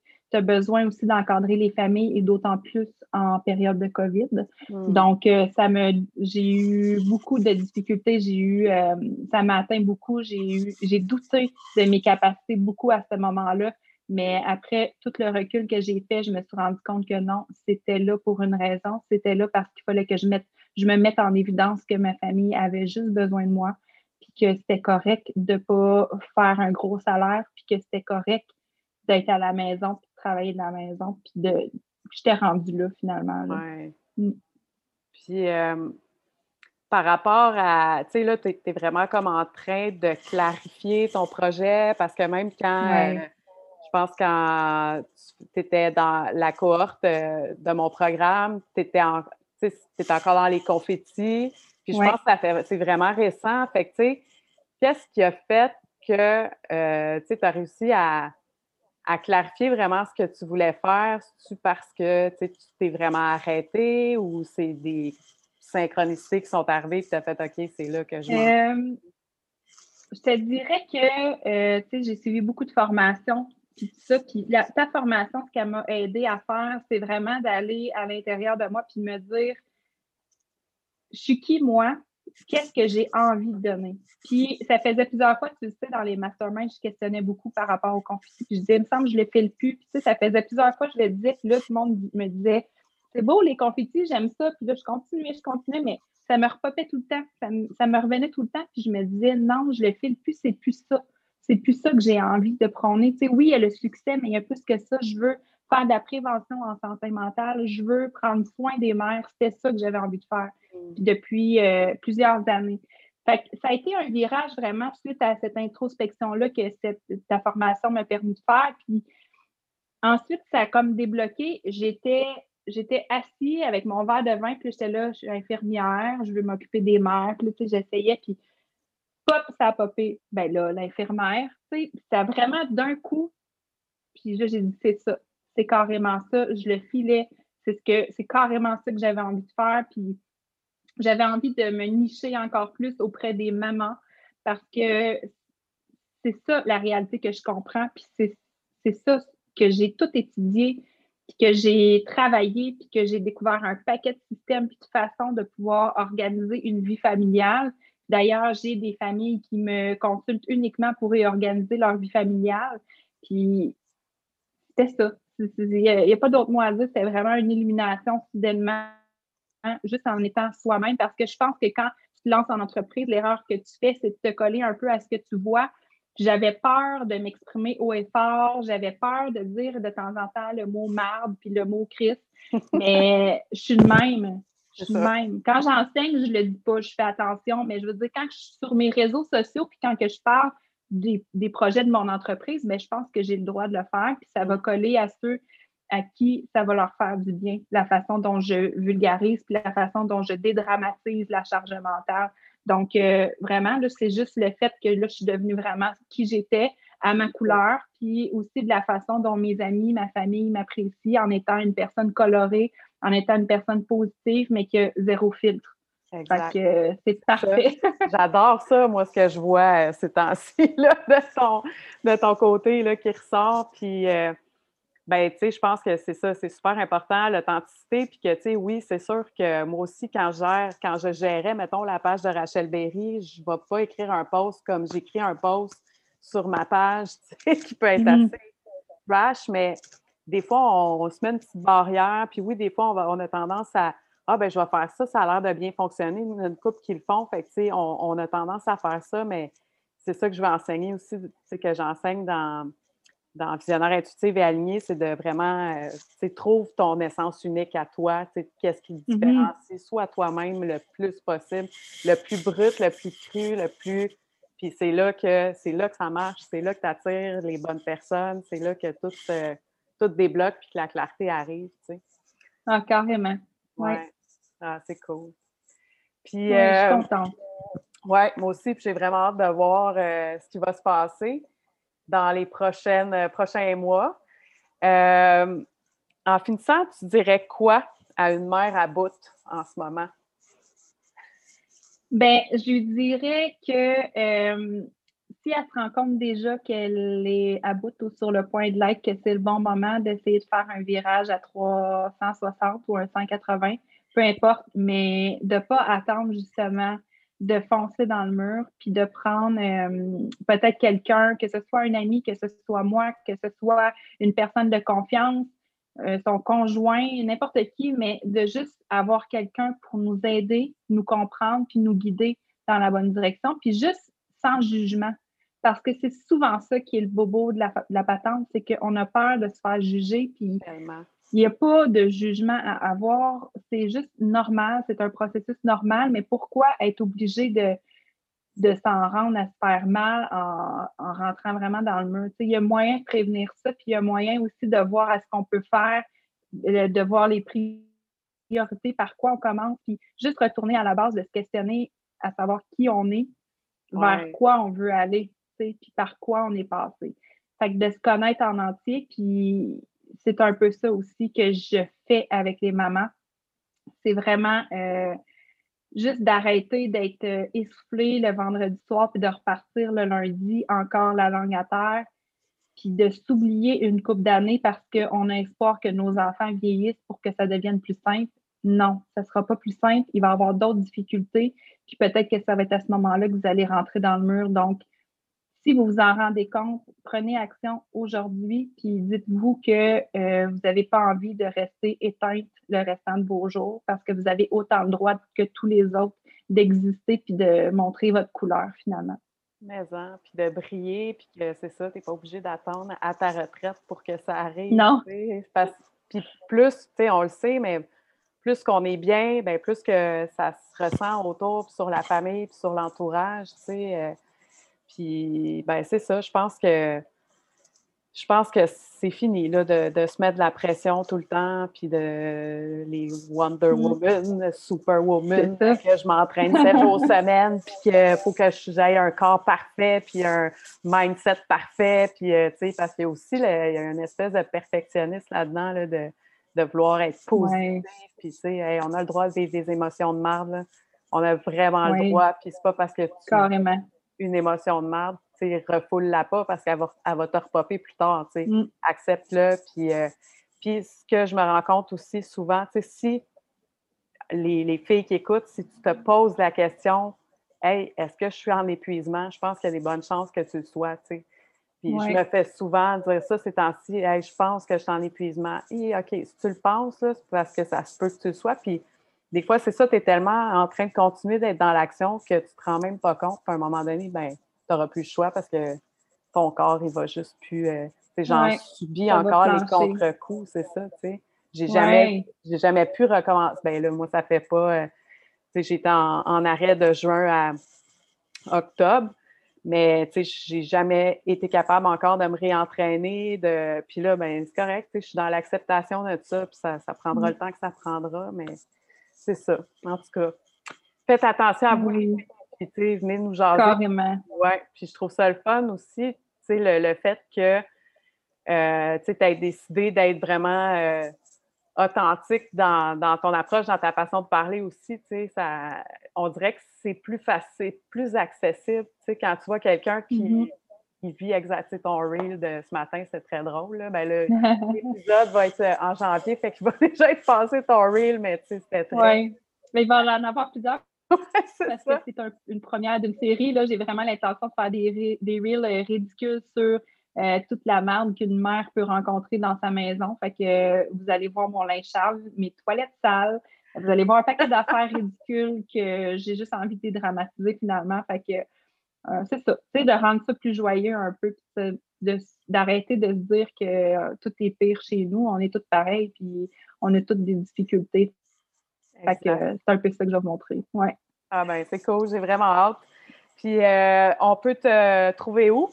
besoin aussi d'encadrer les familles et d'autant plus en période de COVID. Hmm. Donc, euh, ça me j'ai eu beaucoup de difficultés, j'ai eu euh, ça m'a atteint beaucoup, j'ai eu j'ai douté de mes capacités beaucoup à ce moment-là. Mais après tout le recul que j'ai fait, je me suis rendu compte que non, c'était là pour une raison. C'était là parce qu'il fallait que je mette, je me mette en évidence que ma famille avait juste besoin de moi, puis que c'était correct de ne pas faire un gros salaire, puis que c'était correct d'être à la maison, travailler de la maison, puis de j'étais rendue là finalement. Mm. Puis euh, par rapport à, tu sais, là, tu es, vraiment comme en train de clarifier ton projet parce que même quand, euh, je pense quand tu étais dans la cohorte euh, de mon programme, tu étais, étais, encore dans les confettis. Puis je pense que c'est vraiment récent. Fait que, tu sais, qu'est-ce qui a fait que, tu as réussi à à clarifier vraiment ce que tu voulais faire? C'est-tu parce que tu t'es vraiment arrêté ou c'est des synchronicités qui sont arrivées et tu as fait OK, c'est là que je euh, Je te dirais que euh, j'ai suivi beaucoup de formations. Puis ça, puis ta formation, ce qu'elle m'a aidé à faire, c'est vraiment d'aller à l'intérieur de moi puis de me dire je suis qui moi, qu'est-ce que j'ai envie de donner. Puis ça faisait plusieurs fois, tu sais, dans les masterminds, je questionnais beaucoup par rapport au conflit. Puis je disais, il me semble que je le fais le plus. Puis ça faisait plusieurs fois, je le disais, puis là, tout le monde me disait, c'est beau les confettis, j'aime ça. Puis là, je continuais, je continuais, mais ça me repopait tout le temps. Ça me, revenait tout le temps. Puis je me disais, non, je le fais le plus, c'est plus ça. C'est plus ça que j'ai envie de prôner. Tu sais, oui, il y a le succès, mais il y a plus que ça. Je veux faire de la prévention en santé mentale. Je veux prendre soin des mères. C'était ça que j'avais envie de faire depuis euh, plusieurs années. ça a été un virage vraiment suite à cette introspection-là que cette, ta formation m'a permis de faire. Puis ensuite, ça a comme débloqué. J'étais j'étais assis avec mon verre de vin, puis j'étais là, je suis infirmière, je veux m'occuper des mères, puis j'essayais, puis pop, ça a popé. Ben là, l'infirmière, tu sais, ça a vraiment d'un coup, puis là, j'ai dit, c'est ça, c'est carrément ça, je le filais, c'est ce que, c'est carrément ça que j'avais envie de faire, puis j'avais envie de me nicher encore plus auprès des mamans parce que c'est ça la réalité que je comprends, puis c'est ça que j'ai tout étudié, puis que j'ai travaillé, puis que j'ai découvert un paquet de systèmes, puis de façons de pouvoir organiser une vie familiale. D'ailleurs, j'ai des familles qui me consultent uniquement pour réorganiser leur vie familiale. Puis c'était ça. Il n'y a, pas d'autre mot à dire. C'était vraiment une illumination soudainement juste en étant soi-même parce que je pense que quand tu te lances en entreprise, l'erreur que tu fais, c'est de te coller un peu à ce que tu vois. J'avais peur de m'exprimer haut et fort, j'avais peur de dire de temps en temps le mot marde puis le mot Christ, (laughs) mais je suis le même. Je suis même. Quand j'enseigne, je le dis pas, je fais attention, mais je veux dire, quand je suis sur mes réseaux sociaux puis quand que je parle des, projets de mon entreprise, mais je pense que j'ai le droit de le faire, puis ça va coller à ceux à qui ça va leur faire du bien, la façon dont je vulgarise, puis la façon dont je dédramatise la charge mentale. Donc, euh, vraiment, c'est juste le fait que là, je suis devenue vraiment qui j'étais, à ma couleur, puis aussi de la façon dont mes amis, ma famille m'apprécient en étant une personne colorée, en étant une personne positive, mais qui a zéro filtre. Exact. Euh, c'est parfait. (laughs) J'adore ça, moi, ce que je vois euh, ces temps-ci (laughs) de ton, de ton côté là, qui ressort. Puis, euh, ben, tu sais, je pense que c'est ça, c'est super important, l'authenticité. Puis que, tu sais, oui, c'est sûr que moi aussi, quand je gère, quand je gérais, mettons, la page de Rachel Berry, je ne vais pas écrire un post comme j'écris un post sur ma page, (laughs) tu sais, qui peut être mm-hmm. assez rash, mais des fois, on, se met une petite barrière. Puis oui, des fois, on, on a tendance à ah, ben je vais faire ça, ça a l'air de bien fonctionner. Une couple qui le font. Fait que, on, on a tendance à faire ça, mais c'est ça que je vais enseigner aussi, c'est que j'enseigne dans, dans Visionnaire intuitif et aligné, c'est de vraiment, euh, trouve ton essence unique à toi, qu'est-ce qui te mm-hmm. différencie, soit toi-même le plus possible, le plus brut, le plus cru, le plus. Puis c'est là que c'est là que ça marche, c'est là que tu attires les bonnes personnes, c'est là que tout, tout débloque puis que la clarté arrive, tu sais. Ah, carrément. Oui. Ah, c'est cool. Puis, je suis euh, contente. Oui, moi aussi, j'ai vraiment hâte de voir euh, ce qui va se passer dans les prochaines, euh, prochains mois. en finissant, tu dirais quoi à une mère à bout en ce moment? Bien, je lui dirais que si elle se rend compte déjà qu'elle est à bout ou sur le point de l'être, que c'est le bon moment d'essayer de faire un virage à 360 ou un 180, peu importe, mais de ne pas attendre justement de foncer dans le mur, puis de prendre euh, peut-être quelqu'un, que ce soit un ami, que ce soit moi, que ce soit une personne de confiance, euh, son conjoint, n'importe qui, mais de juste avoir quelqu'un pour nous aider, nous comprendre, puis nous guider dans la bonne direction, puis juste sans jugement. Parce que c'est souvent ça qui est le bobo de la, de la patente, c'est qu'on a peur de se faire juger, puis il n'y a pas de jugement à avoir. C'est juste normal, c'est un processus normal, mais pourquoi être obligé de, de s'en rendre à se faire mal en, rentrant vraiment dans le mur? il y a moyen de prévenir ça, puis il y a moyen aussi de voir à ce qu'on peut faire, de voir les priorités, par quoi on commence, puis juste retourner à la base de se questionner à savoir qui on est, vers quoi on veut aller, puis par quoi on est passé. Fait que de se connaître en entier, puis c'est un peu ça aussi que je fais avec les mamans. C'est vraiment euh, juste d'arrêter d'être euh, essoufflé le vendredi soir puis de repartir le lundi encore la langue à terre, puis de s'oublier une coupe d'années parce qu'on a espoir que nos enfants vieillissent pour que ça devienne plus simple. Non, ça ne sera pas plus simple. Il va y avoir d'autres difficultés. Puis peut-être que ça va être à ce moment-là que vous allez rentrer dans le mur. Donc, si vous vous en rendez compte, prenez action aujourd'hui, puis dites-vous que euh, vous n'avez pas envie de rester éteinte le restant de vos jours parce que vous avez autant le droit que tous les autres d'exister puis de montrer votre couleur finalement. Mais hein, puis de briller, puis que c'est ça, tu n'es pas obligé d'attendre à ta retraite pour que ça arrive. Non. Puis plus, tu sais, on le sait, mais plus qu'on est bien, bien, plus que ça se ressent autour, sur la famille, puis sur l'entourage, tu sais. Euh, puis, ben, c'est ça. Je pense que je pense que c'est fini là, de, se mettre de la pression tout le temps, puis de les Wonder mm. Woman, Superwoman, que je m'entraîne sept jours (laughs) semaine, puis qu'il faut que j'aille un corps parfait, puis un mindset parfait, puis euh, tu sais, parce qu'il y a aussi il y a une espèce de perfectionniste là-dedans là, de, de, vouloir être positif, puis tu sais, on a le droit de vivre des émotions de marde, on a vraiment le droit, puis c'est pas parce que tu, Carrément une émotion de merde, refoule-la pas parce qu'elle va, elle va te repopper plus tard. Mm. Accepte-le. Puis, euh, puis ce que je me rends compte aussi souvent, si les, les, filles qui écoutent, si tu te poses la question, Hey, est-ce que je suis en épuisement? Je pense qu'il y a des bonnes chances que tu le sois. Puis je me fais souvent dire ça ces temps-ci, hey, je pense que je suis en épuisement. Et OK, si tu le penses, c'est parce que ça se peut que tu le sois. Puis des fois, c'est ça, tu es tellement en train de continuer d'être dans l'action que tu ne te rends même pas compte. à un moment donné, ben, tu n'auras plus le choix parce que ton corps, il va juste plus. Euh, j'en subis encore les contre-coups, c'est ça, tu sais. J'ai jamais, jamais pu recommencer. Ben là, moi, ça fait pas. Euh, j'étais en, en, arrêt de juin à octobre, mais tu sais, j'ai jamais été capable encore de me réentraîner. De... Puis là, ben, c'est correct, je suis dans l'acceptation de ça, puis ça, ça prendra mm. le temps que ça prendra, mais c'est ça. En tout cas, faites attention à vous, oui. puis venez nous jaser. Carrément. Ouais, puis je trouve ça le fun aussi, le, le, fait que euh, tu aies décidé d'être vraiment. Euh, authentique dans, ton approche, dans ta façon de parler aussi, ça, on dirait que c'est plus facile, plus accessible, quand tu vois quelqu'un qui, mm-hmm. vit exactement ton reel de ce matin, c'est très drôle, là, ben (laughs) l'épisode va être euh, en janvier, fait qu'il va (laughs) déjà être passé ton reel, mais tu sais, c'était très... Oui, mais il va en avoir plusieurs. (laughs) parce que c'est une première d'une série, là, j'ai vraiment l'intention de faire des, des reels euh, ridicules sur euh, toute la merde qu'une mère peut rencontrer dans sa maison. Fait que euh, vous allez voir mon linge sale, mes toilettes sales. Vous allez voir un paquet d'affaires ridicules que j'ai juste envie de dédramatiser finalement. Fait que euh, c'est ça. Tu de rendre ça plus joyeux un peu, d'arrêter de, se dire que tout est pire chez nous. On est tous pareils, puis on a toutes des difficultés. Fait que c'est un peu ça que je vais vous montrer. Ouais. Ah ben c'est cool, j'ai vraiment hâte. Puis on peut te trouver où?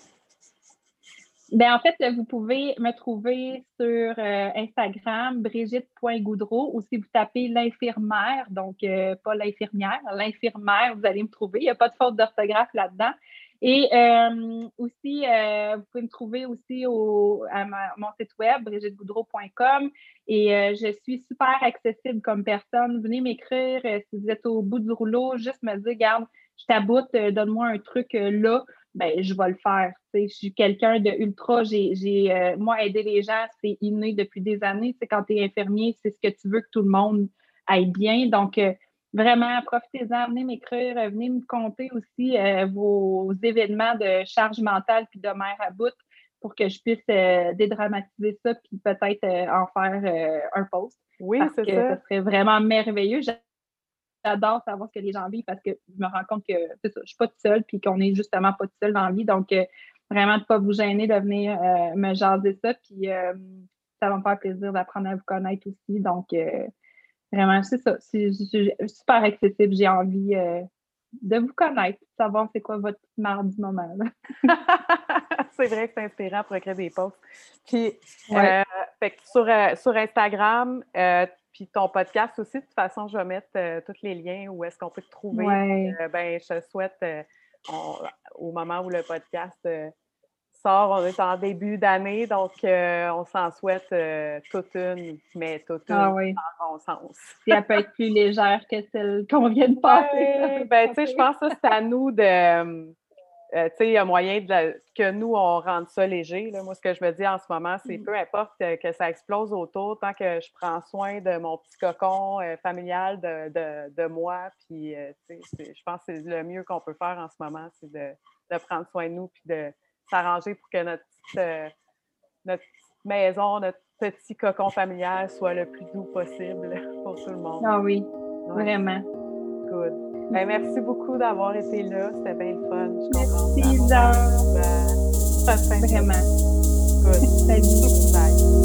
Ben, en fait, vous pouvez me trouver sur euh, Instagram, brigitte.goudreau, ou si vous tapez l'infirmière, donc euh, pas l'infirmière, l'infirmière, vous allez me trouver. Il n'y a pas de faute d'orthographe là-dedans. Et euh, aussi, vous pouvez me trouver aussi au, à mon site web, brigittegoudreau.com. Et je suis super accessible comme personne. Venez m'écrire si vous êtes au bout du rouleau, juste me dire, garde, je t'aboute, donne-moi un truc là ben je vais le faire. Je suis quelqu'un de ultra, j'ai euh, moi aider les gens, c'est inné depuis des années. C'est quand tu es infirmier, c'est ce que tu veux que tout le monde aille bien. Donc euh, vraiment, profitez-en, venez m'écrire, venez me compter aussi euh, vos événements de charge mentale puis de mère à bout pour que je puisse dédramatiser ça puis peut-être en faire un post. Oui, c'est ça. Ce serait vraiment merveilleux j'adore savoir ce que les gens vivent parce que je me rends compte que je ne suis pas toute seule puis qu'on n'est justement pas toute seule dans la vie. Donc, euh, vraiment, de ne pas vous gêner de venir euh, me jaser ça. Puis, euh, ça va me faire plaisir d'apprendre à vous connaître aussi. Donc, vraiment, c'est ça. C'est super accessible. J'ai envie de vous connaître, savoir c'est quoi votre mardi moment. (laughs) c'est vrai que c'est inspirant pour écrire des posts. Puis, sur, sur, Instagram, puis ton podcast aussi, de toute façon, je vais mettre euh, tous les liens où est-ce qu'on peut te trouver. Euh, ben, je souhaite, euh, au moment où le podcast sort, on est en début d'année, donc on s'en souhaite toute une, mais toute ah une bon sens. Si elle peut être plus légère que celle qu'on vient de (laughs) passer. ben, tu sais, je pense que c'est à nous de euh, tu sais, il y a moyen que nous, on rende ça léger. Moi, ce que je me dis en ce moment, c'est mmh. peu importe que, ça explose autour, tant que je prends soin de mon petit cocon euh, familial, de, moi, puis euh, je pense que c'est le mieux qu'on peut faire en ce moment, c'est de, prendre soin de nous, puis de s'arranger pour que notre notre maison, notre petit cocon familial soit le plus doux possible (laughs) pour tout le monde. Ah oui, vraiment. Good. Ben, merci beaucoup d'avoir été là. C'était bien le fun. merci, Jean. Ben, Vraiment. Good. Salut. Bye.